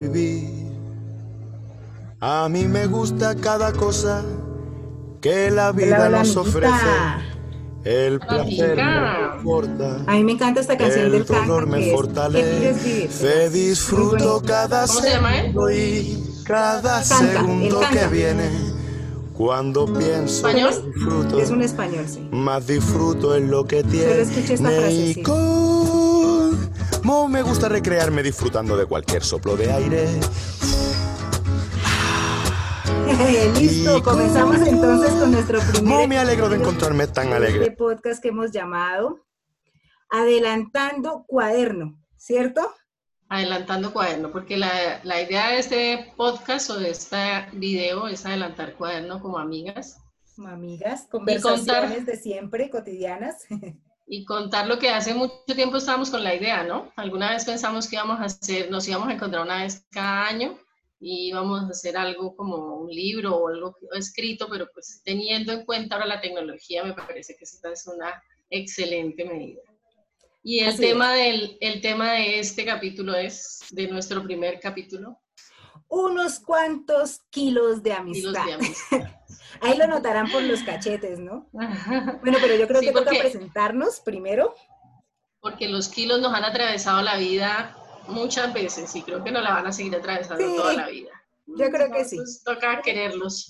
vivir. A mí me gusta cada cosa que la vida nos ofrece. El placer me importa. A mí me encanta esta canción del dolor canto me fortalece. disfruto cada ¿Cómo se llama, eh? segundo y cada Canta, segundo que viene. Cuando pienso ¿Español? disfruto, Es un español, sí. más disfruto en lo que tiene. escuché esta. Como me gusta recrearme disfrutando de cualquier soplo de aire. Listo, comenzamos entonces con nuestro primer No me alegro de encontrarme tan de alegre. Este podcast que hemos llamado Adelantando Cuaderno, ¿cierto? Adelantando cuaderno, porque la, la idea de este podcast o de este video es adelantar cuaderno como amigas Como amigas, conversaciones contar- de siempre, cotidianas. y contar lo que hace mucho tiempo estábamos con la idea, ¿no? Alguna vez pensamos que íbamos a hacer, nos íbamos a encontrar una vez cada año y íbamos a hacer algo como un libro o algo escrito, pero pues teniendo en cuenta ahora la tecnología me parece que esta es una excelente medida. Y el Así tema, del, el tema de este capítulo es, de nuestro primer capítulo, Unos cuantos kilos de kilos amistad. de amistad. Ahí lo notarán por los cachetes, ¿no? Bueno, pero yo creo Sí, que toca presentarnos primero. Porque los kilos nos han atravesado la vida muchas veces y creo que nos la van a seguir atravesando Sí, toda la vida. yo creo que sí. Toca quererlos.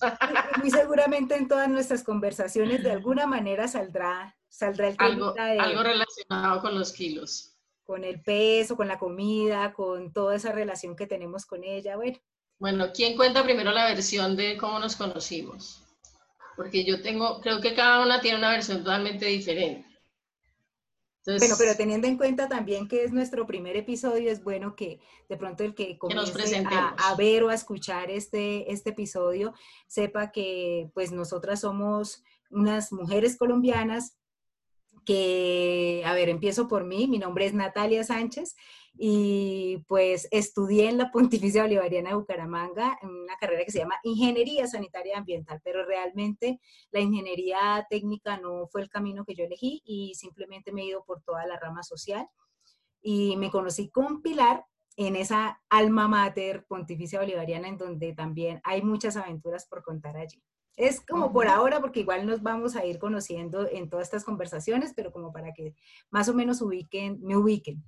Muy seguramente en todas nuestras conversaciones de alguna manera saldrá, saldrá el algo, tema de, algo relacionado con los kilos. Con el peso, con la comida, con toda esa relación que tenemos con ella. Bueno, Bueno, ¿quién cuenta primero la versión de cómo nos conocimos? Porque yo tengo, creo que cada una tiene una versión totalmente diferente. Entonces, bueno, pero teniendo en cuenta también que es nuestro primer episodio, es bueno que de pronto el que comience a, presentemos. a ver o a escuchar este, este episodio sepa que pues nosotras somos unas mujeres colombianas que, a ver, empiezo por mí, mi nombre es Natalia Sánchez y pues estudié en la Pontificia Bolivariana de Bucaramanga en una carrera que se llama Ingeniería Sanitaria Ambiental, pero realmente la ingeniería técnica no fue el camino que yo elegí y simplemente me he ido por toda la rama social y me conocí con Pilar en esa alma mater Pontificia Bolivariana en donde también hay muchas aventuras por contar allí. Es como por ahora, porque igual nos vamos a ir conociendo en todas estas conversaciones, pero como para que más o menos ubiquen, me ubiquen.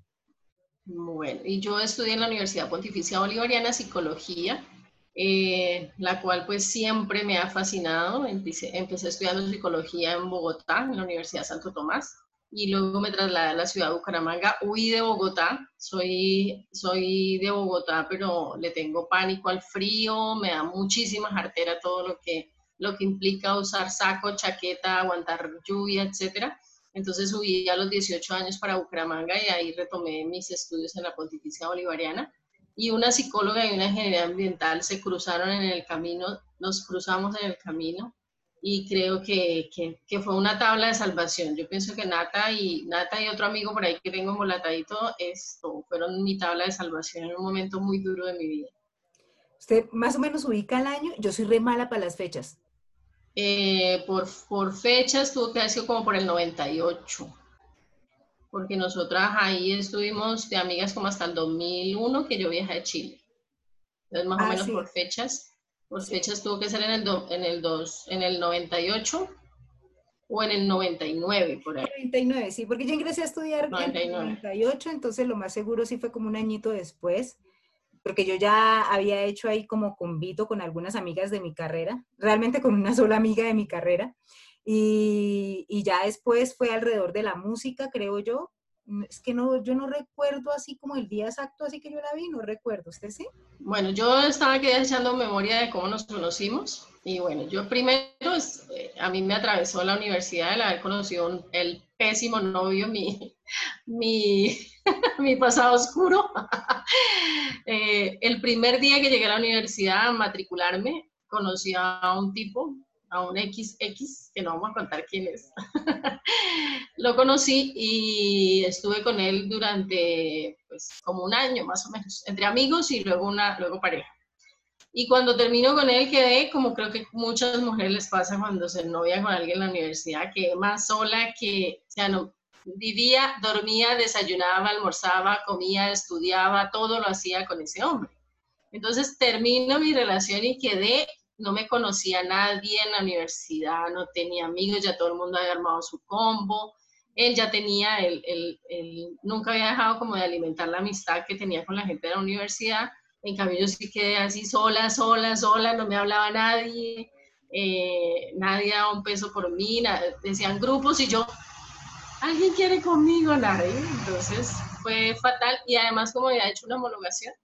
Bueno, y yo estudié en la Universidad Pontificia Bolivariana Psicología, eh, la cual pues siempre me ha fascinado. Empecé, empecé estudiando psicología en Bogotá, en la Universidad Santo Tomás, y luego me trasladé a la ciudad de Bucaramanga. Huí de Bogotá, soy, soy de Bogotá, pero le tengo pánico al frío, me da muchísima jartera todo lo que, lo que implica usar saco, chaqueta, aguantar lluvia, etcétera. Entonces subí a los 18 años para Bucaramanga y ahí retomé mis estudios en la Pontificia Bolivariana. Y una psicóloga y una ingeniería ambiental se cruzaron en el camino, nos cruzamos en el camino y creo que, que, que fue una tabla de salvación. Yo pienso que Nata y, Nata y otro amigo por ahí que tengo embolatadito, esto fueron mi tabla de salvación en un momento muy duro de mi vida. Usted más o menos ubica el año, yo soy re mala para las fechas. Eh, por, por fechas tuvo que haber sido como por el 98, porque nosotras ahí estuvimos de amigas como hasta el 2001 que yo viajé a Chile. Entonces más o Ah, menos sí. por fechas, por Sí. fechas tuvo que ser en el, do- en, el dos, en el 98 o en el 99 por ahí. 99, sí, porque yo ingresé a estudiar en 99. 98, entonces lo más seguro sí fue como un añito después, porque yo ya había hecho ahí como convito con algunas amigas de mi carrera, realmente con una sola amiga de mi carrera, y, y ya después fue alrededor de la música, creo yo. Mm, Es que no, yo no recuerdo así como el día exacto, así que yo la vi, no recuerdo, ¿usted sí? Bueno, yo estaba aquí echando memoria de cómo nos conocimos y bueno, yo primero, eh, a mí me atravesó la universidad el haber conocido un- el pésimo novio, mi, mi, mi pasado oscuro. Eh, el primer día que llegué a la universidad a matricularme, conocí a un tipo, a un XX, que no vamos a contar quién es. Lo conocí y estuve con él durante pues, como un año más o menos, entre amigos y luego, una, luego pareja. Y cuando termino con él quedé, como creo que muchas mujeres les pasa cuando se novia con alguien en la universidad, que más sola que, o sea, no, vivía, dormía, desayunaba, almorzaba, comía, estudiaba, todo lo hacía con ese hombre. Entonces termino mi relación y quedé, no me conocía a nadie en la universidad, no tenía amigos, ya todo el mundo había armado su combo. Él ya tenía, el, el, nunca había dejado como de alimentar la amistad que tenía con la gente de la universidad. En cambio, yo sí quedé así sola, sola, sola, no me hablaba nadie, eh, nadie daba un peso por mí, decían grupos y yo, ¿alguien quiere conmigo? Nadie. Entonces fue fatal y además como había hecho una homologación,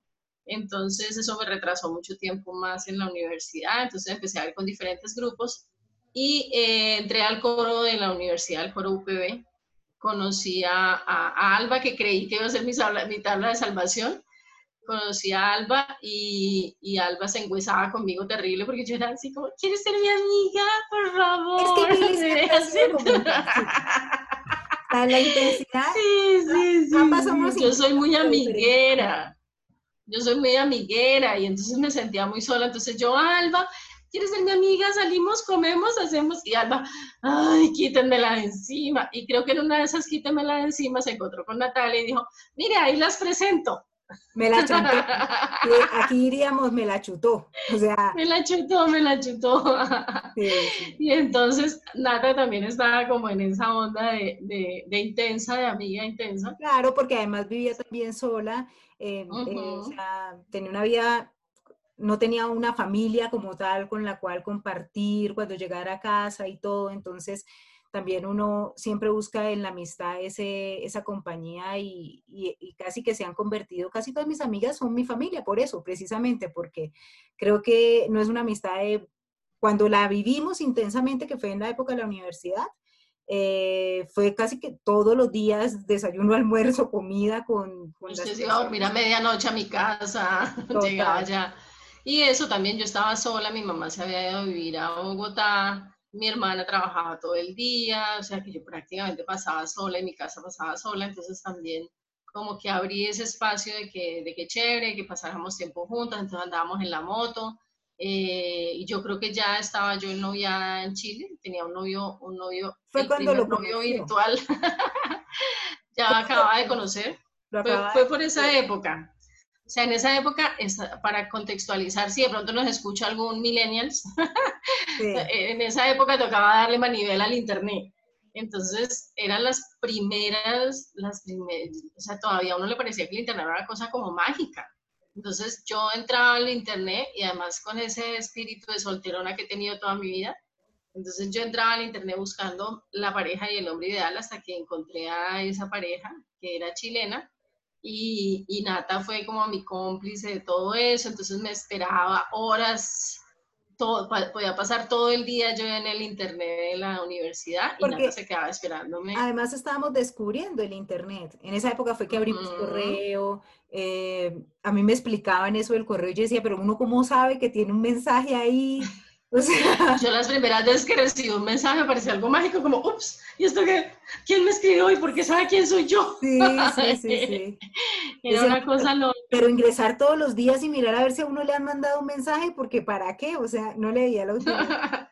entonces eso me retrasó mucho tiempo más en la universidad, entonces empecé a ir con diferentes grupos y eh, entré al coro de la universidad, al coro UPB, conocí a, Alba, que creí que iba a ser mi, mi tabla de salvación, conocí a Alba y, y, Alba se enguesaba conmigo terrible porque yo era así como, ¿quieres ser mi amiga? Por favor. Es que la intensidad. Sí, sí, sí. Yo soy muy amiguera yo soy muy amiguera y entonces me sentía muy sola. Entonces yo, Alba, ¿quieres ser mi amiga? Salimos, comemos, hacemos. Y Alba, ay, quítenmela de encima. Y creo que en una de esas quítenmela de encima se encontró con Natalia y dijo, mire, ahí las presento. Me la chutó. Aquí iríamos, me la chutó. O sea. Me la chutó, me la chutó. Y entonces Nata también estaba como en esa onda de, de, de intensa, de amiga intensa. Claro, porque además vivía también sola eh, o sea, tenía una vida, no tenía una familia como tal con la cual compartir cuando llegara a casa y todo, entonces también uno siempre busca en la amistad ese, esa compañía y, y, casi que se han convertido, casi todas mis amigas son mi familia, por eso, precisamente, porque creo que no es una amistad de, cuando la vivimos intensamente, que fue en la época de la universidad, eh, fue casi que todos los días desayuno, almuerzo, comida con... con Usted se iba a dormir a medianoche a mi casa, llegaba ya. Y eso también, yo estaba sola, mi mamá se había ido a vivir a Bogotá, mi hermana trabajaba todo el día, o sea que yo prácticamente pasaba sola, en mi casa pasaba sola, entonces también como que abrí ese espacio de que, de que chévere, que pasáramos tiempo juntas, entonces andábamos en la moto, eh, y yo creo que ya estaba yo en novia en Chile, tenía un novio, un novio, fue cuando lo novio virtual, ya acababa de conocer, fue, por esa época. O sea, en esa época, para contextualizar, si de pronto nos escucha algún millennials, en esa época tocaba darle manivela al internet. Entonces, eran las primeras, las primeras, o sea, todavía a uno le parecía que el internet era una cosa como mágica. Entonces yo entraba al internet y además con ese espíritu de solterona que he tenido toda mi vida, entonces yo entraba al internet buscando la pareja y el hombre ideal hasta que encontré a esa pareja que era chilena y, y Nata fue como mi cómplice de todo eso, entonces me esperaba horas todo, podía pasar todo el día yo en el internet de la universidad y Porque se quedaba esperándome. Además estábamos descubriendo el internet. En esa época fue que abrimos correo, eh, a mí me explicaban eso del correo y yo decía, pero uno cómo sabe que tiene un mensaje ahí. Yo las primeras veces que recibí un mensaje me parecía algo mágico, como, ups, ¿y esto qué? ¿Quién me escribió y por qué sabe quién soy yo? Sí, sí, sí, sí. Era una cosa loca. Pero ingresar todos los días y mirar a ver si a uno le han mandado un mensaje, porque ¿para qué? O sea, no leía la última.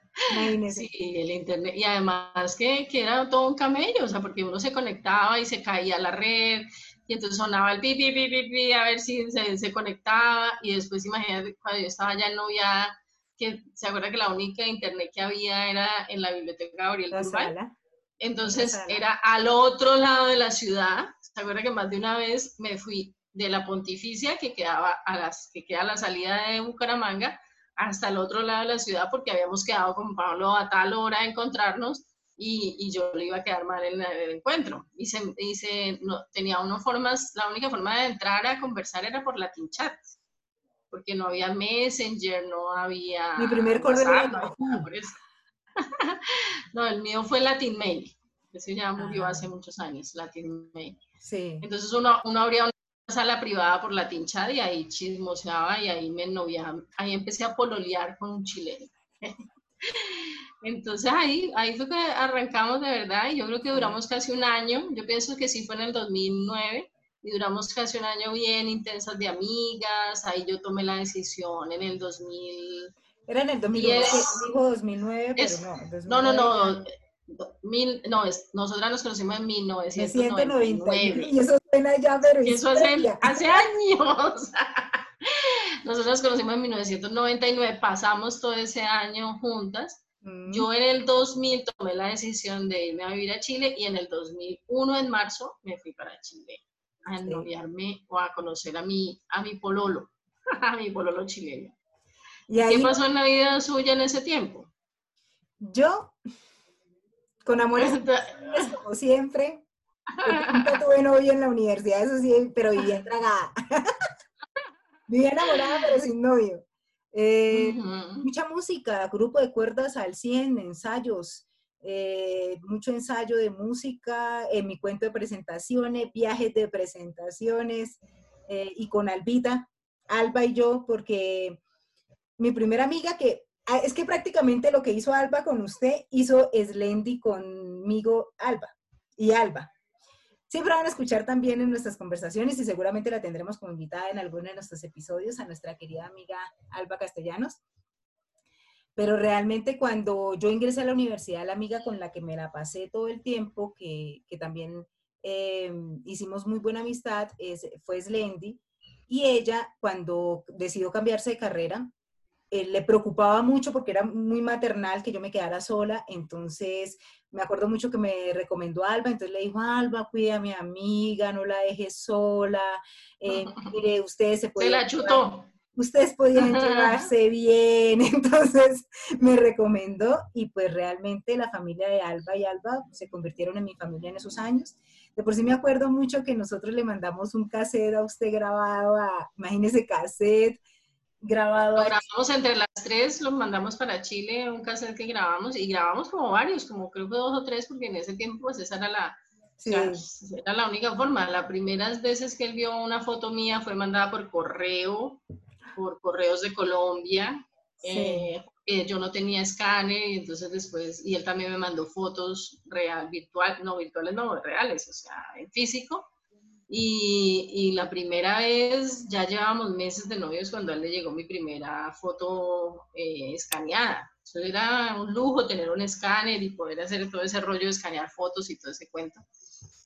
Sí, el internet. Y además que, que, era todo un camello, o sea, porque uno se conectaba y se caía a la red, y entonces sonaba el pi, pi, pi, pi, pi a ver si se, se conectaba, y después imagínate cuando yo estaba ya novia que se acuerda que la única internet que había era en la biblioteca Gabriel Turbal. Entonces era al otro lado de la ciudad. Se acuerda que más de una vez me fui de la Pontificia, que quedaba a las, que queda a la salida de Bucaramanga, hasta el otro lado de la ciudad, porque habíamos quedado con Pablo a tal hora a encontrarnos y, y yo le iba a quedar mal en el encuentro. Y se, y se no, tenía una formas, la única forma de entrar a conversar era por Latin Chat porque no había Messenger, no había... Mi primer correo no, el mío fue Latin Mail. Ese ya murió hace muchos años, Latin Mail. Sí. Entonces uno, uno abría una sala privada por Latin Chat y ahí chismoseaba y ahí me noviaba. Ahí empecé a pololear con un chileno. Entonces ahí, ahí fue que arrancamos de verdad y yo creo que duramos casi un año. Yo pienso que sí fue en el 2009 y duramos casi un año bien intensas de amigas. Ahí yo tomé la decisión en el 2000. Era en el 2010. Dijo 2009, pero no. no, no, no. Mil, no, es, nosotras nos conocimos en 1999. Y eso suena ya, pero eso hace, hace años. Nosotros nos conocimos en 1999, pasamos todo ese año juntas. Mm. Yo en el 2000 tomé la decisión de irme a vivir a Chile y en el 2001, en marzo, me fui para Chile a ennoviarme o a conocer a mi, a mi pololo, a mi pololo chileno. ¿Qué pasó en la vida suya en ese tiempo? Yo, con amores como siempre, nunca tuve novio en la universidad, eso sí, pero vivía tragada. vivía enamorada, pero sin novio. Eh, mucha música, grupo de cuerdas al 100, ensayos, eh, mucho ensayo de música, en mi cuento de presentaciones, viajes de presentaciones, eh, y con Albita, Alba y yo, porque mi primera amiga que ah, es que prácticamente lo que hizo Alba con usted, hizo Slendy conmigo Alba y Alba. Siempre van a escuchar también en nuestras conversaciones y seguramente la tendremos como invitada en alguno de nuestros episodios a nuestra querida amiga Alba Castellanos. Pero realmente cuando yo ingresé a la universidad, la amiga con la que me la pasé todo el tiempo, que, que también eh, hicimos muy buena amistad, es, fue Slendy. Y ella, cuando decidió cambiarse de carrera, eh, le preocupaba mucho porque era muy maternal que yo me quedara sola, entonces me acuerdo mucho que me recomendó Alba, entonces le dijo, Alba, cuida a mi amiga, no la dejes sola, eh, mire, ustedes se pueden... Se la chutó. Ustedes podían llevarse bien, entonces me recomendó y pues realmente la familia de Alba y Alba se convirtieron en mi familia en esos años. De por sí me acuerdo mucho que nosotros le mandamos un cassette a usted grabado, a, imagínese cassette, grabado. Lo grabamos entre las tres, lo mandamos para Chile, un cassette que grabamos, y grabamos como varios, como creo que dos o tres, porque en ese tiempo pues esa era la, era la única forma. Las primeras veces que él vio una foto mía fue mandada por correo, por correos de Colombia. Eh, yo no tenía escáner y entonces después, y él también me mandó fotos real, virtual, no virtuales, no, reales, o sea, en físico. Y, la primera vez, ya llevábamos meses de novios cuando a él le llegó mi primera foto eh, escaneada. Eso era un lujo tener un escáner y poder hacer todo ese rollo de escanear fotos y todo ese cuento.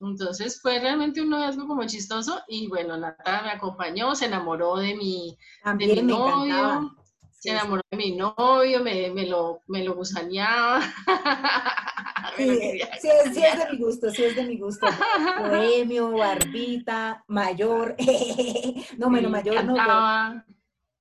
Entonces fue realmente un noviazgo como chistoso y bueno, Nata me acompañó, se enamoró de mi, de mi novio, se enamoró de mi novio, me, me, lo, me lo gusaneaba. Sí, sí, es, sí, es de mi gusto, sí es de mi gusto. Bohemio, barbita, mayor. no, menos mayor no.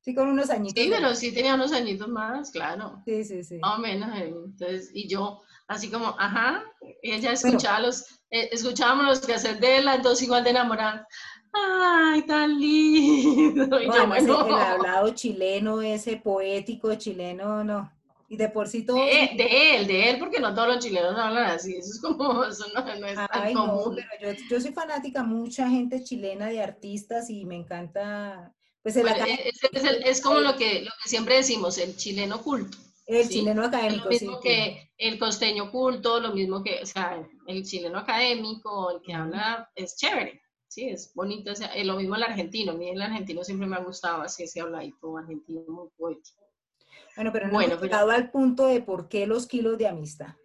Sí, con unos añitos. Sí, pero sí tenía unos añitos más, claro. Sí, sí, sí. Más o menos. Entonces, y yo, así como, ajá, ella escuchaba los, eh, escuchábamos los cassettes de las dos igual de enamoradas. ¡Ay, tan lindo! Y yo, bueno. El hablado chileno, ese poético chileno, no. Y de por sí todo. De, de, él, de él, porque no todos los chilenos hablan así. Eso es como, eso no, no es tan común. Pero yo, yo, soy fanática, mucha gente chilena de artistas y me encanta. Pues el bueno, es, es, es, como lo que, lo que siempre decimos, el chileno culto. El chileno académico. Lo mismo que el costeño culto, lo mismo que, o sea, el chileno académico, el que habla, es chévere. Sí, es bonito. O sea, lo mismo el argentino. A mí el argentino siempre me ha gustado así ese habladito argentino muy poético. Bueno, pero no bueno, hemos llegado al punto de por qué los kilos de amistad.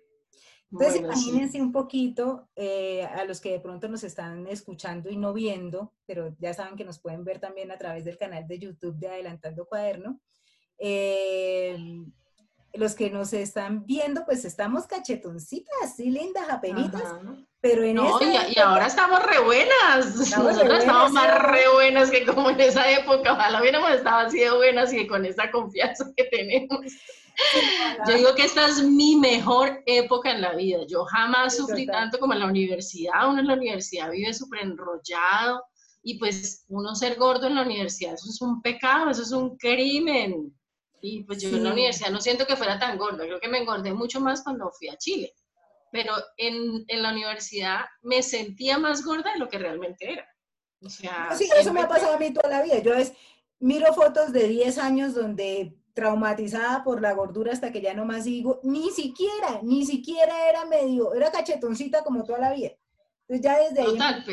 Entonces, imagínense un poquito eh, a los que de pronto nos están escuchando y no viendo, pero ya saben que nos pueden ver también a través del canal de YouTube de Adelantando Cuaderno. Eh, los que nos están viendo, pues estamos cachetoncitas, así lindas, apenitas, pero en no, y, ahora estamos re buenas, nosotros estamos más re buenas que como en esa época, ojalá hubiéramos estado así de buenas y con esa confianza que tenemos. Yo digo que esta es mi mejor época en la vida, yo jamás sufrí tanto como en la universidad, uno en la universidad vive súper enrollado, y pues uno ser gordo en la universidad, eso es un pecado, eso es un crimen. Y pues yo en la universidad no siento que fuera tan gorda, creo que me engordé mucho más cuando fui a Chile. Pero en, en la universidad me sentía más gorda de lo que realmente era. O sea, sí, eso me ha pasado a mí toda la vida. Yo es, miro fotos de 10 años donde traumatizada por la gordura hasta que ya no más digo, ni siquiera, ni siquiera era medio, era cachetoncita como toda la vida. Entonces ya desde Total,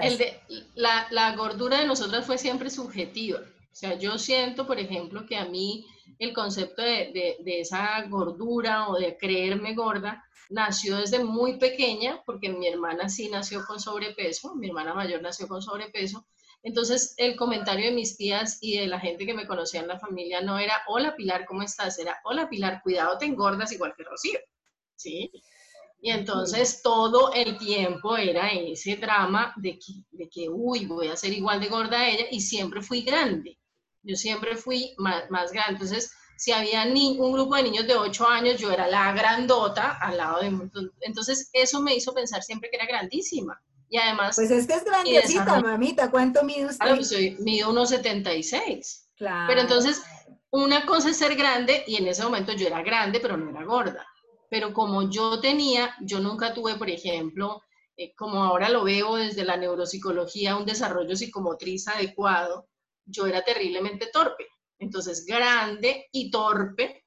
ahí el de, la, la gordura de nosotras fue siempre subjetiva. O sea, yo siento, por ejemplo, que a mí el concepto de, de, esa gordura o de creerme gorda nació desde muy pequeña, porque mi hermana sí nació con sobrepeso, mi hermana mayor nació con sobrepeso, Entonces, el comentario de mis tías y de la gente que me conocía en la familia no era, hola Pilar, ¿cómo estás? Era, hola Pilar, cuidado, te engordas igual que Rocío. ¿Sí? Y entonces todo el tiempo era ese drama de que, de que, uy, voy a ser igual de gorda a ella y siempre fui grande. Yo siempre fui más, más grande. Entonces, si había ni, un grupo de niños de 8 años, yo era la grandota al lado de... Entonces, eso me hizo pensar siempre que era grandísima. Y además... Pues es que es grandecita, mamita. ¿Cuánto mide usted? Claro, pues soy, mido unos 76. Claro. Pero entonces, una cosa es ser grande y en ese momento yo era grande, pero no era gorda. Pero como yo tenía, yo nunca tuve, por ejemplo, eh, como ahora lo veo desde la neuropsicología, un desarrollo psicomotriz adecuado, yo era terriblemente torpe. Entonces, grande y torpe,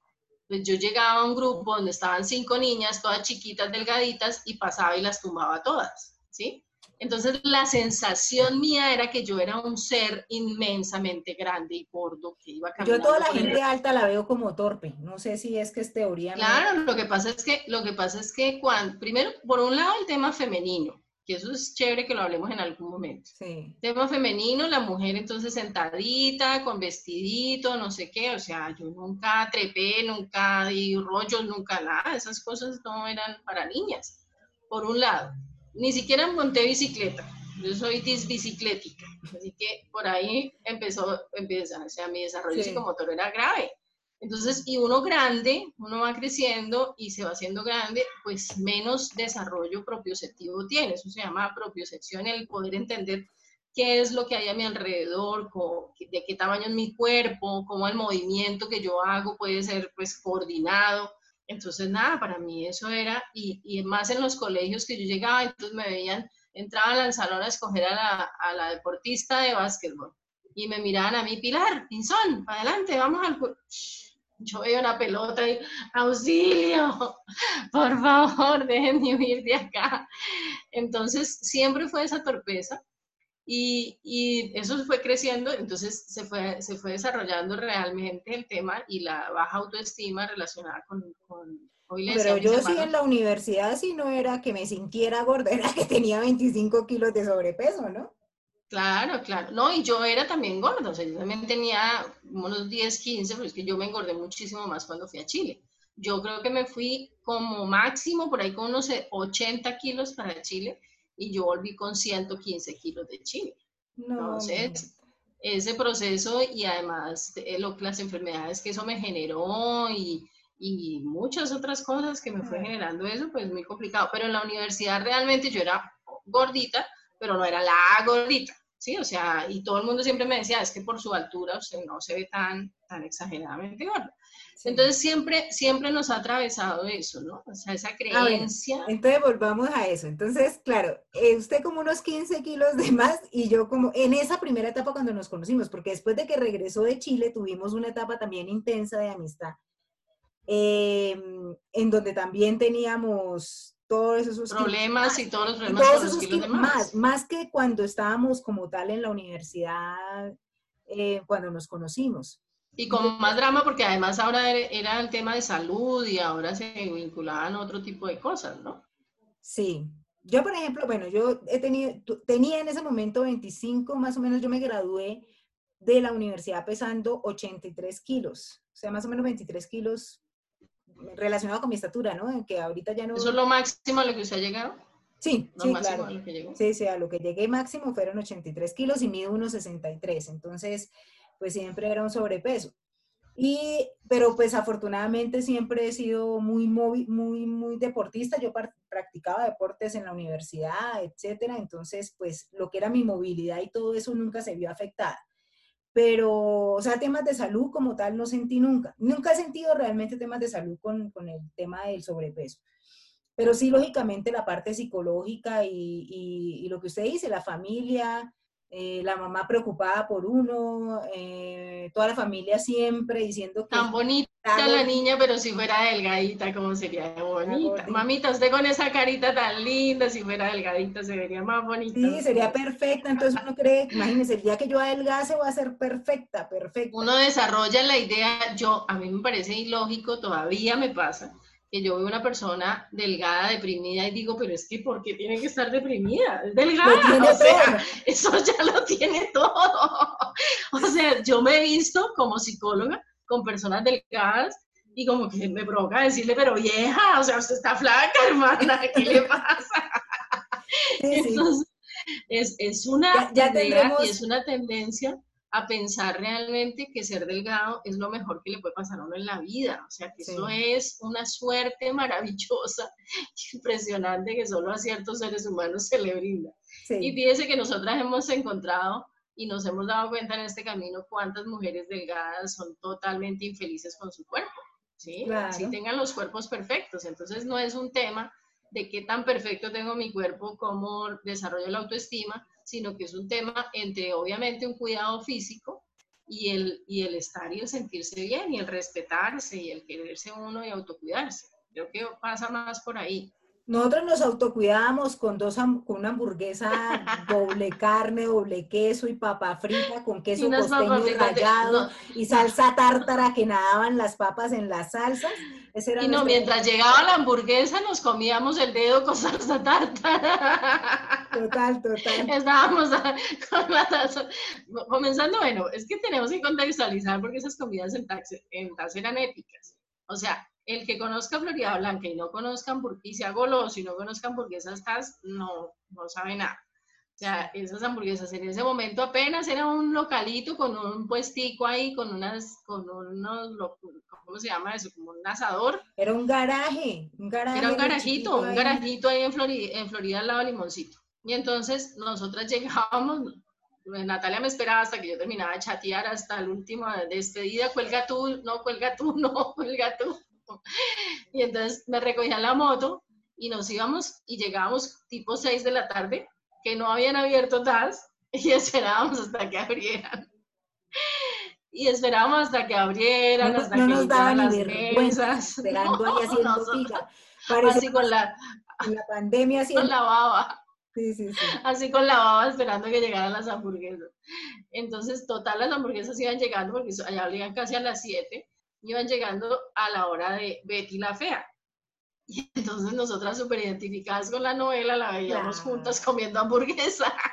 pues yo llegaba a un grupo donde estaban cinco niñas, todas chiquitas, delgaditas, y pasaba y las tumbaba todas, ¿sí? Entonces, la sensación mía era que yo era un ser inmensamente grande y gordo que iba caminando. Yo toda la gente alta la veo como torpe. No sé si es que es teoría. Claro, lo que pasa es que, lo que pasa es que cuando, primero, por un lado, el tema femenino que eso es chévere que lo hablemos en algún momento. Sí. Tema femenino, la mujer entonces sentadita, con vestidito, no sé qué, o sea, yo nunca trepé, nunca di rollos, nunca nada, esas cosas no eran para niñas, por un lado. Ni siquiera monté bicicleta, yo soy disbiciclética, así que por ahí empezó, empieza, o sea, mi desarrollo psicomotor era grave. Entonces, y uno grande, uno va creciendo y se va haciendo grande, pues menos desarrollo propioceptivo tiene. Eso se llama propiocepción, el poder entender qué es lo que hay a mi alrededor, de qué tamaño es mi cuerpo, cómo el movimiento que yo hago puede ser pues coordinado. Entonces, nada, para mí eso era, y, y más en los colegios que yo llegaba, entonces me veían, entraban al salón a escoger a la, a la deportista de básquetbol y me miraban a mí, Pilar, Pinzón, adelante, vamos al yo veo una pelota y auxilio, por favor, déjenme huir de acá. Entonces, siempre fue esa torpeza y, y, eso fue creciendo, entonces se fue, se fue desarrollando realmente el tema y la baja autoestima relacionada con... con Pero yo sí en la universidad sí no era que me sintiera gorda, era que tenía 25 kilos de sobrepeso, ¿no? Claro, claro. No, y yo era también gorda, o sea, yo también tenía unos 10, 15, pero es que yo me engordé muchísimo más cuando fui a Chile. Yo creo que me fui como máximo por ahí con unos 80 kilos para Chile y yo volví con 115 kilos de Chile. Entonces, ese proceso y además eh, lo, las enfermedades que eso me generó y, y muchas otras cosas que me fue generando eso, pues muy complicado. Pero en la universidad realmente yo era gordita, pero no era la gordita. ¿Sí? O sea, y todo el mundo siempre me decía, es que por su altura usted no se ve tan, tan exageradamente gorda. Entonces siempre, siempre nos ha atravesado eso, ¿no? O sea, esa ah, creencia. entonces volvamos a eso. Entonces, claro, eh, usted como unos 15 kilos de más y yo como en esa primera etapa cuando nos conocimos, porque después de que regresó de Chile tuvimos una etapa también intensa de amistad, em, en donde también teníamos todos esos problemas y todos los problemas los más. más. que cuando estábamos como tal en la universidad, eh, cuando nos conocimos. Y con más drama porque además ahora era el tema de salud y ahora se vinculaban otro tipo de cosas, ¿no? Sí. Yo, por ejemplo, bueno, yo he tenido, tenía en ese momento 25, más o menos, yo me gradué de la universidad pesando 83 kilos, o sea, más o menos 23 kilos relacionado con mi estatura, ¿no? Que ahorita ya no... ¿Eso es lo máximo a lo que usted ha llegado? Sí, sí, claro. Sí, sí, a lo que llegué máximo fueron 83 kilos y mido 1,63. Entonces, pues siempre era un sobrepeso. Y, pero pues afortunadamente siempre he sido muy, muy, muy, muy deportista. Yo practicaba deportes en la universidad, etcétera. Entonces, pues lo que era mi movilidad y todo eso nunca se vio afectada pero, o sea, temas de salud como tal no sentí nunca. Nunca he sentido realmente temas de salud con, con el tema del sobrepeso. Pero sí, lógicamente, la parte psicológica y, y, y lo que usted dice, la familia, eh, la mamá preocupada por uno, eh, toda la familia siempre diciendo que... Tan bonita la niña, pero si fuera delgadita, ¿cómo sería bonita? Mamita, usted con esa carita tan linda, si fuera delgadita, se vería más bonita. Sí, sería perfecta, entonces uno cree, imagínese, el día que yo adelgace voy a ser perfecta, perfecta. Uno desarrolla la idea, yo, a mí me parece ilógico, todavía me pasa, que yo veo una persona delgada, deprimida y digo, pero es que ¿por qué tiene que estar deprimida? Es delgada, o sea, eso ya lo tiene todo. O sea, yo me he visto como psicóloga con personas delgadas y como que me provoca decirle, pero vieja, o sea, usted está flaca, hermana, ¿qué le pasa? Entonces, es, es, una idea y es una tendencia a pensar realmente que ser delgado es lo mejor que le puede pasar a uno en la vida. O sea, que eso es una suerte maravillosa, impresionante que solo a ciertos seres humanos se le brinda. Y fíjese que nosotras hemos encontrado y nos hemos dado cuenta en este camino cuántas mujeres delgadas son totalmente infelices con su cuerpo. ¿sí? Si tengan los cuerpos perfectos. Entonces no es un tema de qué tan perfecto tengo mi cuerpo, cómo desarrollo la autoestima, sino que es un tema entre obviamente un cuidado físico y el, y el estar y el sentirse bien y el respetarse y el quererse uno y autocuidarse. Creo que pasa más por ahí. Nosotros nos autocuidábamos con dos con una hamburguesa doble carne, doble queso y papa frita con queso costeño rallado y salsa tártara que nadaban las papas en las salsas. y no, mientras llegaba la hamburguesa nos comíamos el dedo con salsa tártara. Total, total. Estábamos con la salsa. Comenzando, bueno, es que tenemos que contextualizar porque esas comidas en taxi, en taxi eran épicas. O sea, el que conozca Florida Blanca y no conozca hamburguesas, y sea goloso y no conozca hamburguesas tas, no, no sabe nada. O sea, esas hamburguesas en ese momento apenas era un localito con un puestico ahí, con unas, con unos, ¿cómo se llama eso? Como un asador. Era un garaje, un garaje. Era un garajito, un garajito ahí en Florida, en Florida al lado de Limoncito. Y entonces nosotras llegábamos, Natalia me esperaba hasta que yo terminaba de chatear hasta el último despedida, cuelga tú, no, cuelga tú, no, cuelga tú. Y entonces me recogían la moto y nos íbamos y llegábamos tipo 6 de la tarde, que no habían abierto TAS, y esperábamos hasta que abrieran. Y esperábamos hasta que abrieran, hasta no que nos daban las mesas. Esperando ahí haciendo así con la, la pandemia así. Con la baba. Sí, sí, sí. Así con la baba esperando que llegaran las hamburguesas. Entonces, total, las hamburguesas iban llegando porque allá abrían casi a las 7 iban llegando a la hora de Betty la Fea. Y entonces nosotras súper identificadas con la novela, la veíamos juntas comiendo hamburguesa.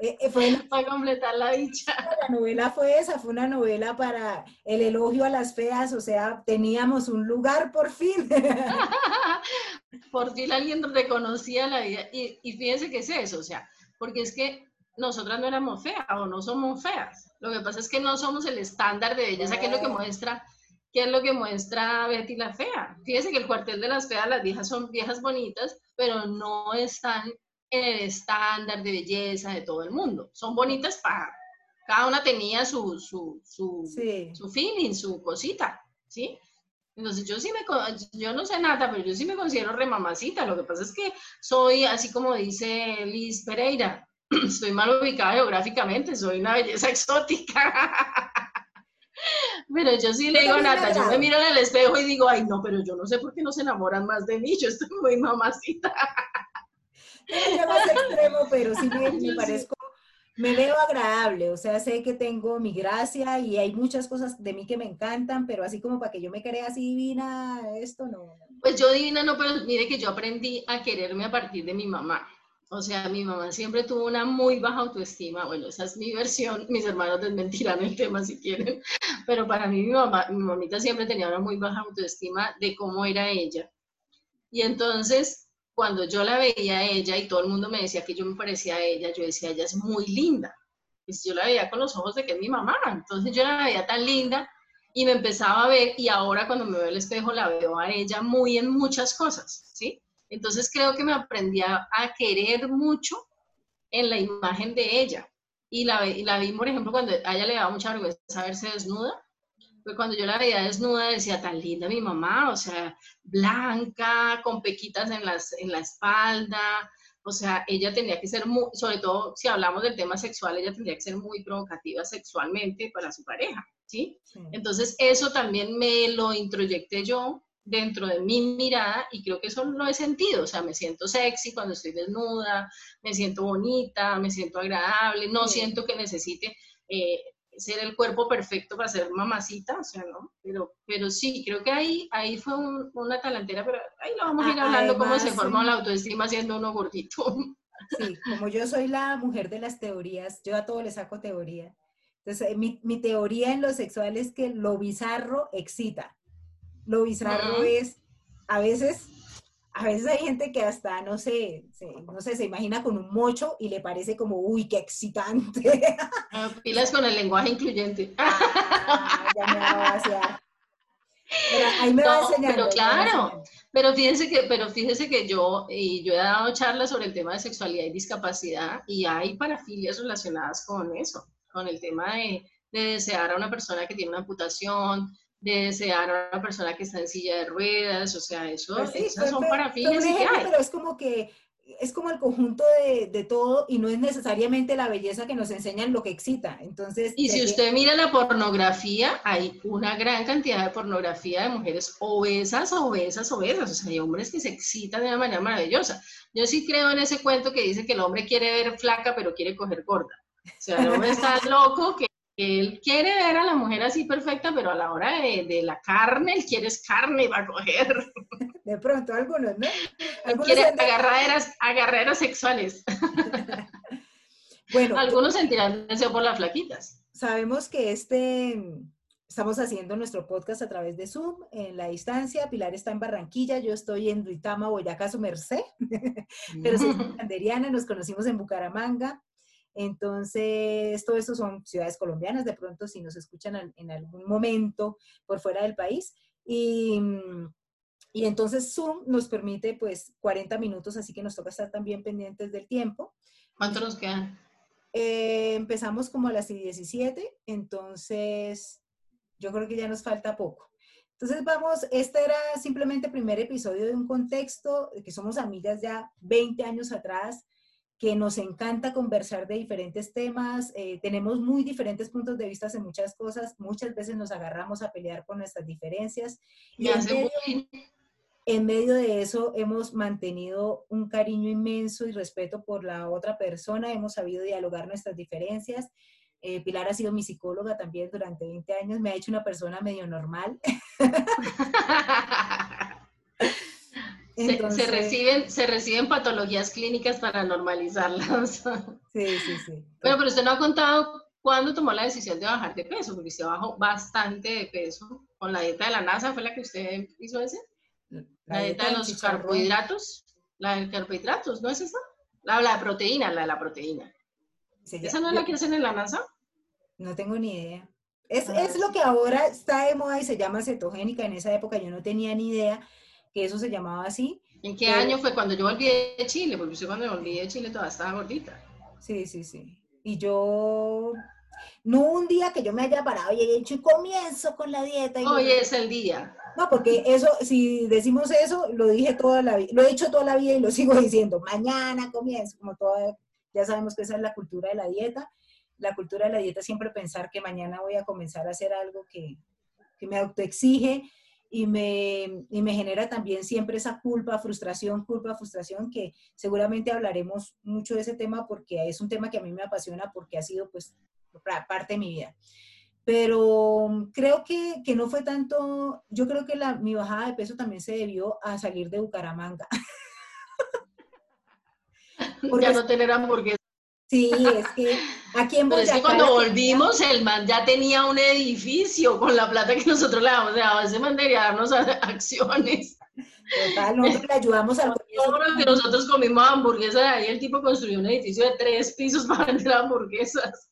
Eh, eh, fue para completar la dicha. La novela fue esa, fue una novela para el elogio a las feas, o sea, teníamos un lugar por fin. por fin alguien reconocía la vida. Y, y fíjense qué es eso, o sea, porque es que nosotras no éramos feas o no somos feas. Lo que pasa es que no somos el estándar de belleza, que es lo que muestra ¿Qué es lo que muestra Betty la Fea? Fíjese que el cuartel de las feas, las viejas son viejas bonitas, pero no están en el estándar de belleza de todo el mundo. Son bonitas para... Cada una tenía su, su, su, su feeling, su cosita, ¿sí? Entonces yo sí me, yo no sé nada, pero yo sí me considero remamacita. Lo que pasa es que soy, así como dice Liz Pereira, estoy mal ubicada geográficamente, soy una belleza exótica. Pero yo sí le digo Nata, yo me miro en el espejo y digo, ay, no, pero yo no sé por qué no se enamoran más de mí, yo estoy muy mamacita. Yo más extremo, pero sí me, parezco, me veo agradable, o sea, sé que tengo mi gracia y hay muchas cosas de mí que me encantan, pero así como para que yo me crea así divina, esto no. Pues yo divina no, pero mire que yo aprendí a quererme a partir de mi mamá. O sea, mi mamá siempre tuvo una muy baja autoestima. Bueno, esa es mi versión. Mis hermanos desmentirán el tema si quieren. Pero para mí, mi mamá, mi mamita siempre tenía una muy baja autoestima de cómo era ella. Y entonces, cuando yo la veía a ella y todo el mundo me decía que yo me parecía a ella, yo decía, ella es muy linda. Y yo la veía con los ojos de que es mi mamá. Entonces yo la veía tan linda y me empezaba a ver y ahora cuando me veo al espejo la veo a ella muy en muchas cosas, ¿sí? Entonces creo que me aprendí a, querer mucho en la imagen de ella. Y la, la vi, por ejemplo, cuando a ella le daba mucha vergüenza verse desnuda. Pues cuando yo la veía desnuda decía, tan linda mi mamá, o sea, blanca, con pequitas en, las, en la espalda. O sea, ella tenía que ser muy, sobre todo si hablamos del tema sexual, ella tendría que ser muy provocativa sexualmente para su pareja, ¿sí? sí. Entonces, eso también me lo introyecté yo dentro de mi mirada y creo que eso lo he sentido, o sea, me siento sexy cuando estoy desnuda, me siento bonita, me siento agradable, no siento que necesite eh, ser el cuerpo perfecto para ser mamacita, o sea, ¿no? Pero, pero sí, creo que ahí, ahí fue una talantera, pero ahí lo vamos a ir hablando cómo se forma la autoestima siendo uno gordito. Sí, como yo soy la mujer de las teorías, yo a todo le saco teoría. Entonces, mi, mi teoría en lo sexual es que lo bizarro excita. Lo bizarro es, a veces, a veces hay gente que hasta, no sé, se, no sé, se imagina con un mocho y le parece como, uy, qué excitante. Ah, pilas con el lenguaje incluyente. Ah, ya me va Pero ahí me va enseñando. Pero claro, pero fíjense que, pero fíjense que yo, y yo he dado charlas sobre el tema de sexualidad y discapacidad y hay parafilias relacionadas con eso, con el tema de, de desear a una persona que tiene una amputación, de desear a una persona que está en silla de ruedas, o sea, eso, pues esas son parafilias. Pero es como que es como el conjunto de, de, todo y no es necesariamente la belleza que nos enseñan lo que excita. Entonces, y si usted mira la pornografía, hay una gran cantidad de pornografía de mujeres obesas, obesas, obesas. O sea, hay hombres que se excitan de una manera maravillosa. Yo sí creo en ese cuento que dice que el hombre quiere ver flaca, pero quiere coger gorda. O sea, el hombre está loco que él quiere ver a la mujer así perfecta, pero a la hora de, la carne, él quiere es carne y va a coger. De pronto, algunos, ¿no? Algunos quiere agarraderas, agarraderas sexuales. bueno. Algunos sentirán deseo por las flaquitas. Sabemos que este, estamos haciendo nuestro podcast a través de Zoom en la distancia. Pilar está en Barranquilla, yo estoy en Duitama, Boyacá, su merced. pero soy canderiana, nos conocimos en Bucaramanga. Entonces, todo esto son ciudades colombianas, de pronto si nos escuchan en, algún momento por fuera del país. Y, y, entonces Zoom nos permite pues 40 minutos, así que nos toca estar también pendientes del tiempo. ¿Cuánto nos quedan? Eh, empezamos como a las 17, entonces yo creo que ya nos falta poco. Entonces vamos, este era simplemente el primer episodio de un contexto, que somos amigas ya 20 años atrás, que nos encanta conversar de diferentes temas, eh, tenemos muy diferentes puntos de vista en muchas cosas, muchas veces nos agarramos a pelear con nuestras diferencias y en medio, en medio, de eso hemos mantenido un cariño inmenso y respeto por la otra persona, hemos sabido dialogar nuestras diferencias. Eh, Pilar ha sido mi psicóloga también durante 20 años, me ha hecho una persona medio normal. se, reciben, se reciben patologías clínicas para normalizarlas. Sí, sí, sí. Bueno, pero usted no ha contado cuándo tomó la decisión de bajar de peso, porque usted bajó bastante de peso con la dieta de la NASA, ¿fue la que usted hizo ese? La, dieta, de los carbohidratos, la de carbohidratos, ¿no es esa? La, la de proteína, la de la proteína. ¿Esa no es la que hacen en la NASA? No tengo ni idea. Es, ah, es lo que ahora está de moda y se llama cetogénica. En esa época yo no tenía ni idea que eso se llamaba así. ¿En qué año fue cuando yo volví de Chile? Porque yo cuando volví de Chile todavía estaba gordita. Sí, sí, sí. Y yo, no un día que yo me haya parado y he dicho, y comienzo con la dieta. Hoy es el día. No, porque eso, si decimos eso, lo dije toda la vida, lo he dicho toda la vida y lo sigo diciendo, mañana comienzo, como toda, ya sabemos que esa es la cultura de la dieta. La cultura de la dieta siempre pensar que mañana voy a comenzar a hacer algo que, que me autoexige y me, y me genera también siempre esa culpa, frustración, culpa, frustración, que seguramente hablaremos mucho de ese tema porque es un tema que a mí me apasiona porque ha sido pues parte de mi vida. Pero creo que, que no fue tanto, yo creo que la, mi bajada de peso también se debió a salir de Bucaramanga. ya no tener Sí, es que aquí en Boyacá... Pero es que cuando volvimos, el man ya tenía un edificio con la plata que nosotros le damos. O sea, ese man debería darnos acciones. Total, nosotros le ayudamos al Todo lo que nosotros comimos hamburguesas, ahí el tipo construyó un edificio de tres pisos para vender hamburguesas.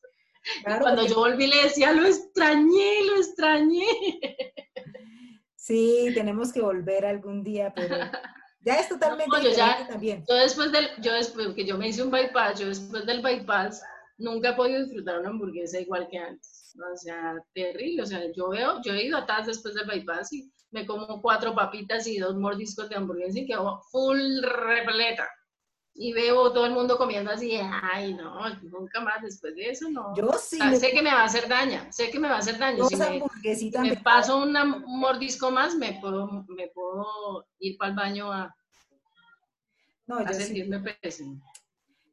cuando yo volví le decía, lo extrañé, lo extrañé. Sí, tenemos que volver algún día, pero ya es totalmente no, yo ya, también. Yo después del, yo después, que yo me hice un bypass, yo después del bypass nunca he podido disfrutar una hamburguesa igual que antes. O sea, terrible. O sea, yo veo, yo he ido a TAS después del bypass y me como cuatro papitas y dos mordiscos de hamburguesa y quedo full repleta. Y veo todo el mundo comiendo así, ay, no, nunca más después de eso, no. Yo sí. sé que me va a hacer daño, sé que me va a hacer daño. Si me, me paso un mordisco más, me puedo, me puedo ir para el baño a, no, yo sí,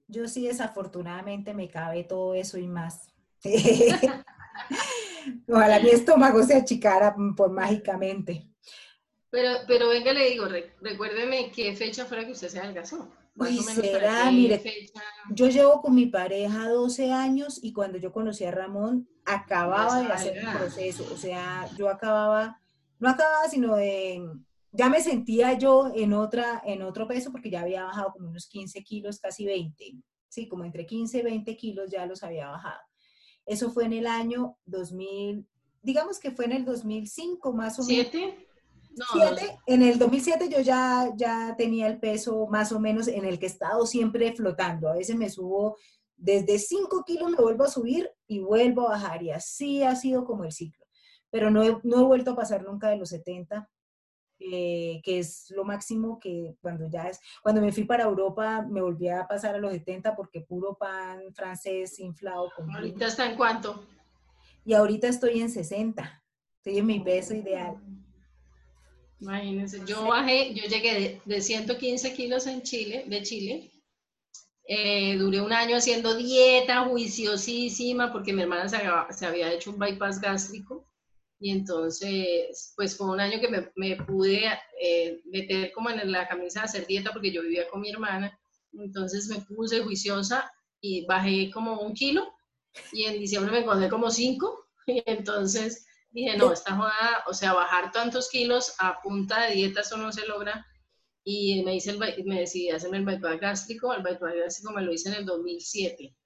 Yo sí, desafortunadamente me cabe todo eso y más. Ojalá mi estómago se achicara por mágicamente. Pero, pero venga, le digo, recuérdeme qué fecha fue la que usted se adelgazó. Uy, será, mire, yo llevo con mi pareja 12 años y cuando yo conocí a Ramón, acababa de hacer el proceso. O sea, yo acababa, no acababa, sino de, ya me sentía yo en, otra, en otro peso porque ya había bajado como unos 15 kilos, casi 20. Sí, como entre 15 y 20 kilos ya los había bajado. Eso fue en el año 2000, digamos que fue en el 2005 más o menos. ¿Siete? En el 2007 yo ya, ya tenía el peso más o menos en el que he estado siempre flotando. A veces me subo desde 5 kilos, me vuelvo a subir y vuelvo a bajar. Y así ha sido como el ciclo. Pero no he, no he vuelto a pasar nunca de los 70, eh, que es lo máximo que cuando ya es, cuando me fui para Europa me volví a pasar a los 70 porque puro pan francés inflado. Con ¿Ahorita está en cuánto? Y ahorita estoy en 60, estoy en mi peso ideal. Imagínense, yo bajé, yo llegué de, 115 kilos en Chile, de Chile. Eh, duré un año haciendo dieta juiciosísima porque mi hermana se, había hecho un bypass gástrico y entonces pues fue un año que me, pude eh, meter como en la camisa de hacer dieta porque yo vivía con mi hermana. Entonces me puse juiciosa y bajé como un kilo y en diciembre me encontré como cinco y entonces Dije, no, esta jugada, o sea, bajar tantos kilos a punta de dieta, eso no se logra. Y me, hice el, me decidí hacerme el bypass gástrico. El bypass gástrico me lo hice en el 2007.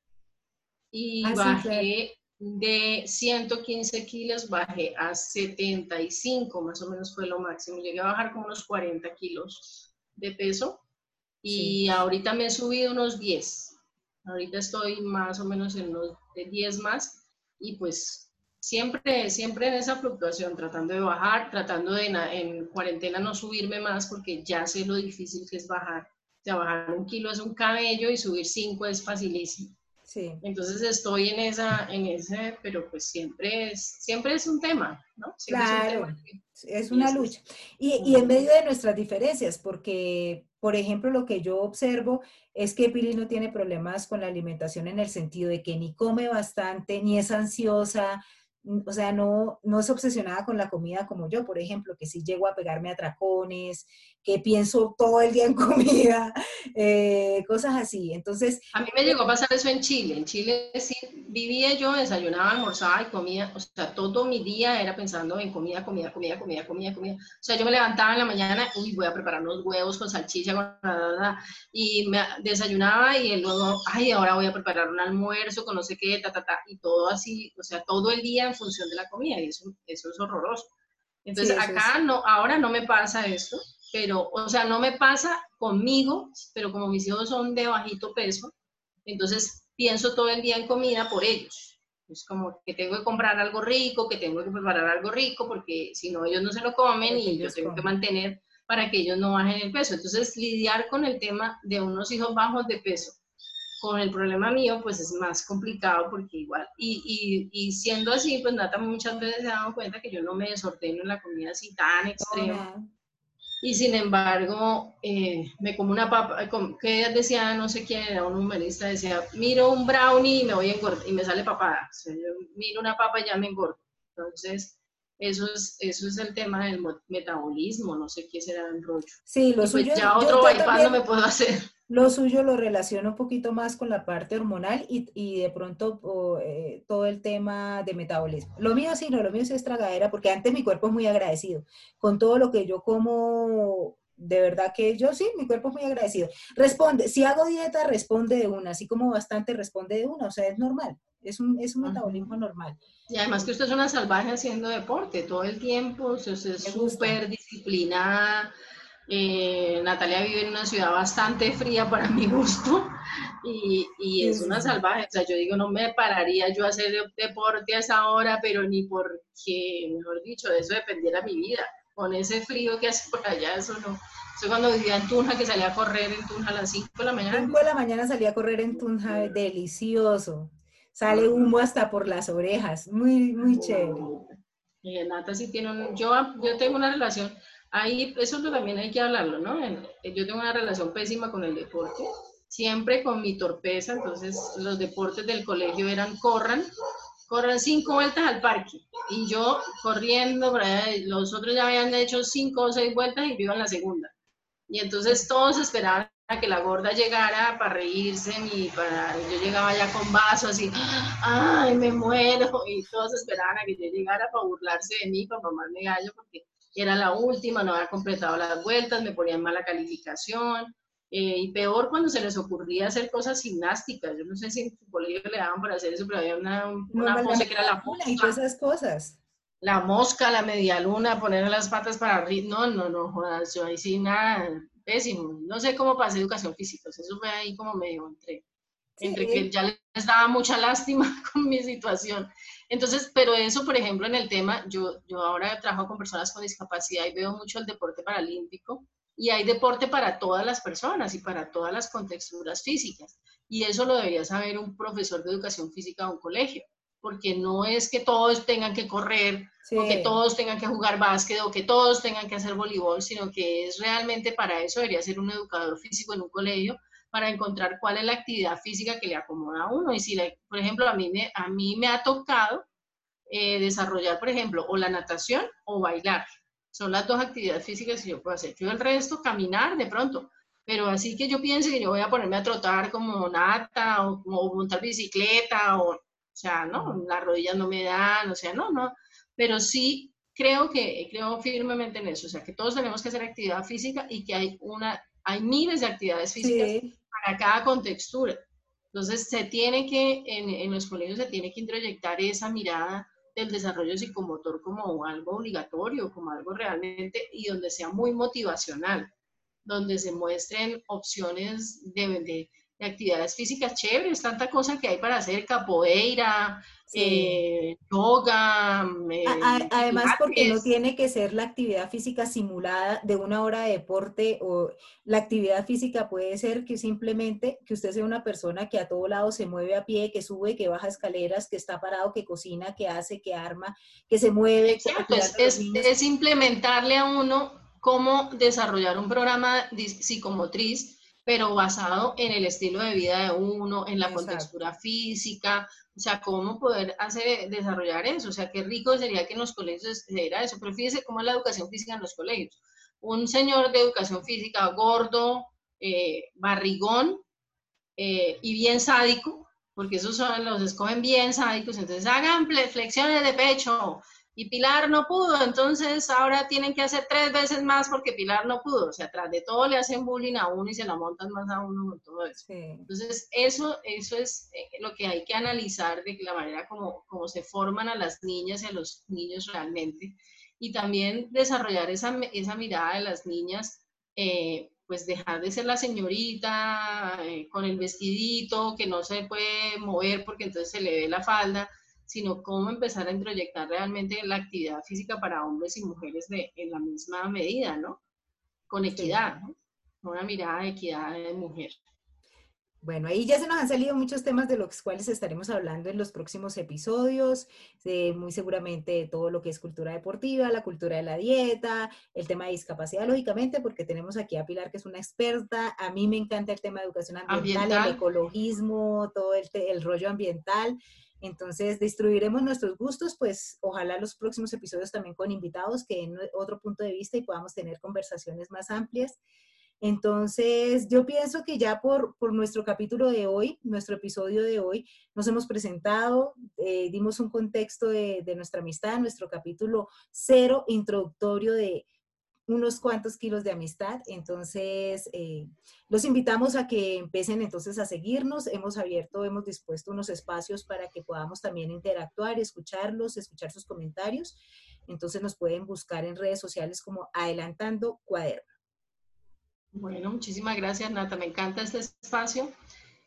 Y ah, bajé de 115 kilos, bajé a 75, más o menos fue lo máximo. Llegué a bajar como unos 40 kilos de peso. Y ahorita me he subido unos 10. Ahorita estoy más o menos en unos 10 más. Y pues siempre, siempre en esa fluctuación, tratando de bajar, tratando de en cuarentena no subirme más porque ya sé lo difícil que es bajar. O sea, bajar un kilo es un cabello y subir cinco es facilísimo. Sí. Entonces estoy en esa, en ese, pero pues siempre es, siempre es un tema, ¿no? claro, es, una lucha. Y, y, en medio de nuestras diferencias, porque, por ejemplo, lo que yo observo es que Pili no tiene problemas con la alimentación en el sentido de que ni come bastante, ni es ansiosa, o sea, no, no es obsesionada con la comida como yo, por ejemplo, que si llego a pegarme a tracones, que pienso todo el día en comida, eh, cosas así. Entonces... A mí me llegó a pasar eso en Chile. En Chile sí vivía yo, desayunaba, almorzaba y comía, o sea, todo mi día era pensando en comida, comida, comida, comida, comida, comida. O sea, yo me levantaba en la mañana, uy, voy a preparar unos huevos con salchicha, con y me desayunaba y luego, ay, ahora voy a preparar un almuerzo con no sé qué, ta, ta, ta, y todo así, o sea, todo el día en función de la comida, y eso, eso es horroroso. Entonces, acá no, ahora no me pasa esto, pero, o sea, no me pasa conmigo, pero como mis hijos son de bajito peso, entonces pienso todo el día en comida por ellos. Es como que tengo que comprar algo rico, que tengo que preparar algo rico, porque si no ellos no se lo comen y yo tengo que mantener para que ellos no bajen el peso. Entonces, lidiar con el tema de unos hijos bajos de peso con el problema mío, pues es más complicado porque igual, y, y, y siendo así, pues Nata muchas veces se ha dado cuenta que yo no me desordeno en la comida así tan extrema. Y sin embargo, eh, me como una papa, que decía, no sé quién era, un humorista, decía, miro un brownie y me voy a engordar, y me sale papada. O sea, yo miro una papa y ya me engordo. Entonces, eso es, eso es el tema del metabolismo, no sé qué será el rollo. Sí, lo pues suyo. Ya otro bypass no me puedo hacer. Lo suyo lo relaciono un poquito más con la parte hormonal y, y de pronto eh, todo el tema de metabolismo. Lo mío sí, no, lo mío sí es tragadera porque antes mi cuerpo es muy agradecido. Con todo lo que yo como, de verdad que yo sí, mi cuerpo es muy agradecido. Responde, si hago dieta, responde de una, así como bastante responde de una, o sea, es normal, es un, es un metabolismo normal. Y además que usted es una salvaje haciendo deporte todo el tiempo, usted es súper disciplinada eh, Natalia vive en una ciudad bastante fría para mi gusto y, y, es una salvaje. O sea, yo digo, no me pararía yo a hacer deporte a esa hora, pero ni porque, mejor dicho, de eso dependiera mi vida. Con ese frío que hace por allá, eso no. Eso cuando vivía en Tunja, que salía a correr en Tunja a las 5 de la mañana. 5 de la mañana salía a correr en Tunja, delicioso. Sale humo hasta por las orejas, muy, muy chévere. Y Nata sí tiene un, yo, yo tengo una relación Ahí, eso también hay que hablarlo, ¿no? Yo tengo una relación pésima con el deporte, siempre con mi torpeza, entonces los deportes del colegio eran corran, corran cinco vueltas al parque, y yo corriendo, los otros ya habían hecho cinco o seis vueltas y yo iba en la segunda. Y entonces todos esperaban a que la gorda llegara para reírse y para yo llegaba ya con vaso así, ay, me muero, y todos esperaban a que yo llegara para burlarse de mí, para mamarme gallo, porque era la última, no había completado las vueltas, me ponían mala calificación, eh, y peor cuando se les ocurría hacer cosas gimnásticas. Yo no sé si en su colegio le daban para hacer eso, pero había una, una pose que era la mosca. Y esas cosas. La mosca, la media luna, poner las patas para arriba. No, no, no, jodas, yo ahí sí nada, pésimo. No sé cómo pasé educación física, eso fue ahí como medio entre, entre que ya les daba mucha lástima con mi situación. Entonces, pero eso, por ejemplo, en el tema, yo, yo ahora trabajo con personas con discapacidad y veo mucho el deporte paralímpico y hay deporte para todas las personas y para todas las contexturas físicas. Y eso lo debería saber un profesor de educación física de un colegio, porque no es que todos tengan que correr o que todos tengan que jugar básquet o que todos tengan que hacer voleibol, sino que es realmente para eso debería ser un educador físico en un colegio para encontrar cuál es la actividad física que le acomoda a uno. Y si, por ejemplo, a mí me, a mí me ha tocado eh, desarrollar, por ejemplo, o la natación o bailar. Son las dos actividades físicas que yo puedo hacer. Yo el resto, caminar de pronto. Pero así que yo piense que yo voy a ponerme a trotar como nata o, como montar bicicleta o, o sea, no, las rodillas no me dan, o sea, no, no. Pero sí creo que, creo firmemente en eso, o sea, que todos tenemos que hacer actividad física y que hay una, hay miles de actividades físicas para cada contextura. Entonces, se tiene que, en, en los colegios se tiene que introyectar esa mirada del desarrollo psicomotor como algo obligatorio, como algo realmente, y donde sea muy motivacional, donde se muestren opciones de, de actividades físicas chéveres, tanta cosa que hay para hacer, capoeira, eh, yoga. Además, porque no tiene que ser la actividad física simulada de una hora de deporte o la actividad física puede ser que simplemente que usted sea una persona que a todo lado se mueve a pie, que sube, que baja escaleras, que está parado, que cocina, que hace, que arma, que se mueve. Exacto, es, es implementarle a uno cómo desarrollar un programa psicomotriz pero basado en el estilo de vida de uno, en la contextura física, o sea, cómo poder hacer, desarrollar eso. O sea, qué rico sería que en los colegios se diera eso. Pero fíjese cómo es la educación física en los colegios. Un señor de educación física gordo, eh, barrigón eh, y bien sádico, porque esos son, los escogen bien sádicos, entonces hagan flexiones de pecho, y Pilar no pudo, entonces ahora tienen que hacer tres veces más porque Pilar no pudo. O sea, tras de todo le hacen bullying a uno y se la montan más a uno con todo eso. Entonces, eso, eso es eh, lo que hay que analizar de la manera como, como se forman a las niñas y a los niños realmente. Y también desarrollar esa, esa mirada de las niñas, eh, pues dejar de ser la señorita eh, con el vestidito que no se puede mover porque entonces se le ve la falda sino cómo empezar a introyectar realmente la actividad física para hombres y mujeres de, en la misma medida, ¿no? Con equidad, ¿no? Una mirada de equidad de mujer. Bueno, ahí ya se nos han salido muchos temas de los cuales estaremos hablando en los próximos episodios, muy seguramente todo lo que es cultura deportiva, la cultura de la dieta, el tema de discapacidad, lógicamente, porque tenemos aquí a Pilar, que es una experta. A mí me encanta el tema de educación ambiental, el ecologismo, todo el, el rollo ambiental. Entonces, distribuiremos nuestros gustos, pues ojalá los próximos episodios también con invitados que den otro punto de vista y podamos tener conversaciones más amplias. Entonces, yo pienso que ya por, nuestro capítulo de hoy, nuestro episodio de hoy, nos hemos presentado, eh, dimos un contexto de, de nuestra amistad, nuestro capítulo cero introductorio de unos cuantos kilos de amistad. Entonces, eh, los invitamos a que empiecen entonces a seguirnos. Hemos abierto, hemos dispuesto unos espacios para que podamos también interactuar, escucharlos, escuchar sus comentarios. Entonces nos pueden buscar en redes sociales como Adelantando Cuaderno. Bueno, muchísimas gracias, Nata. Me encanta este espacio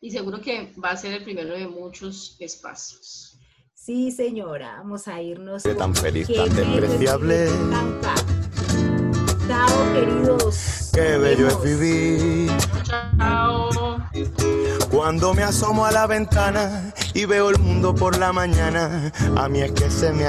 y seguro que va a ser el primero de muchos espacios. Sí, señora, vamos a irnos. tan feliz, tan despreciable. Chao, queridos. Qué bello es vivir. Chao. Cuando me asomo a la ventana y veo el mundo por la mañana, a mí es que se me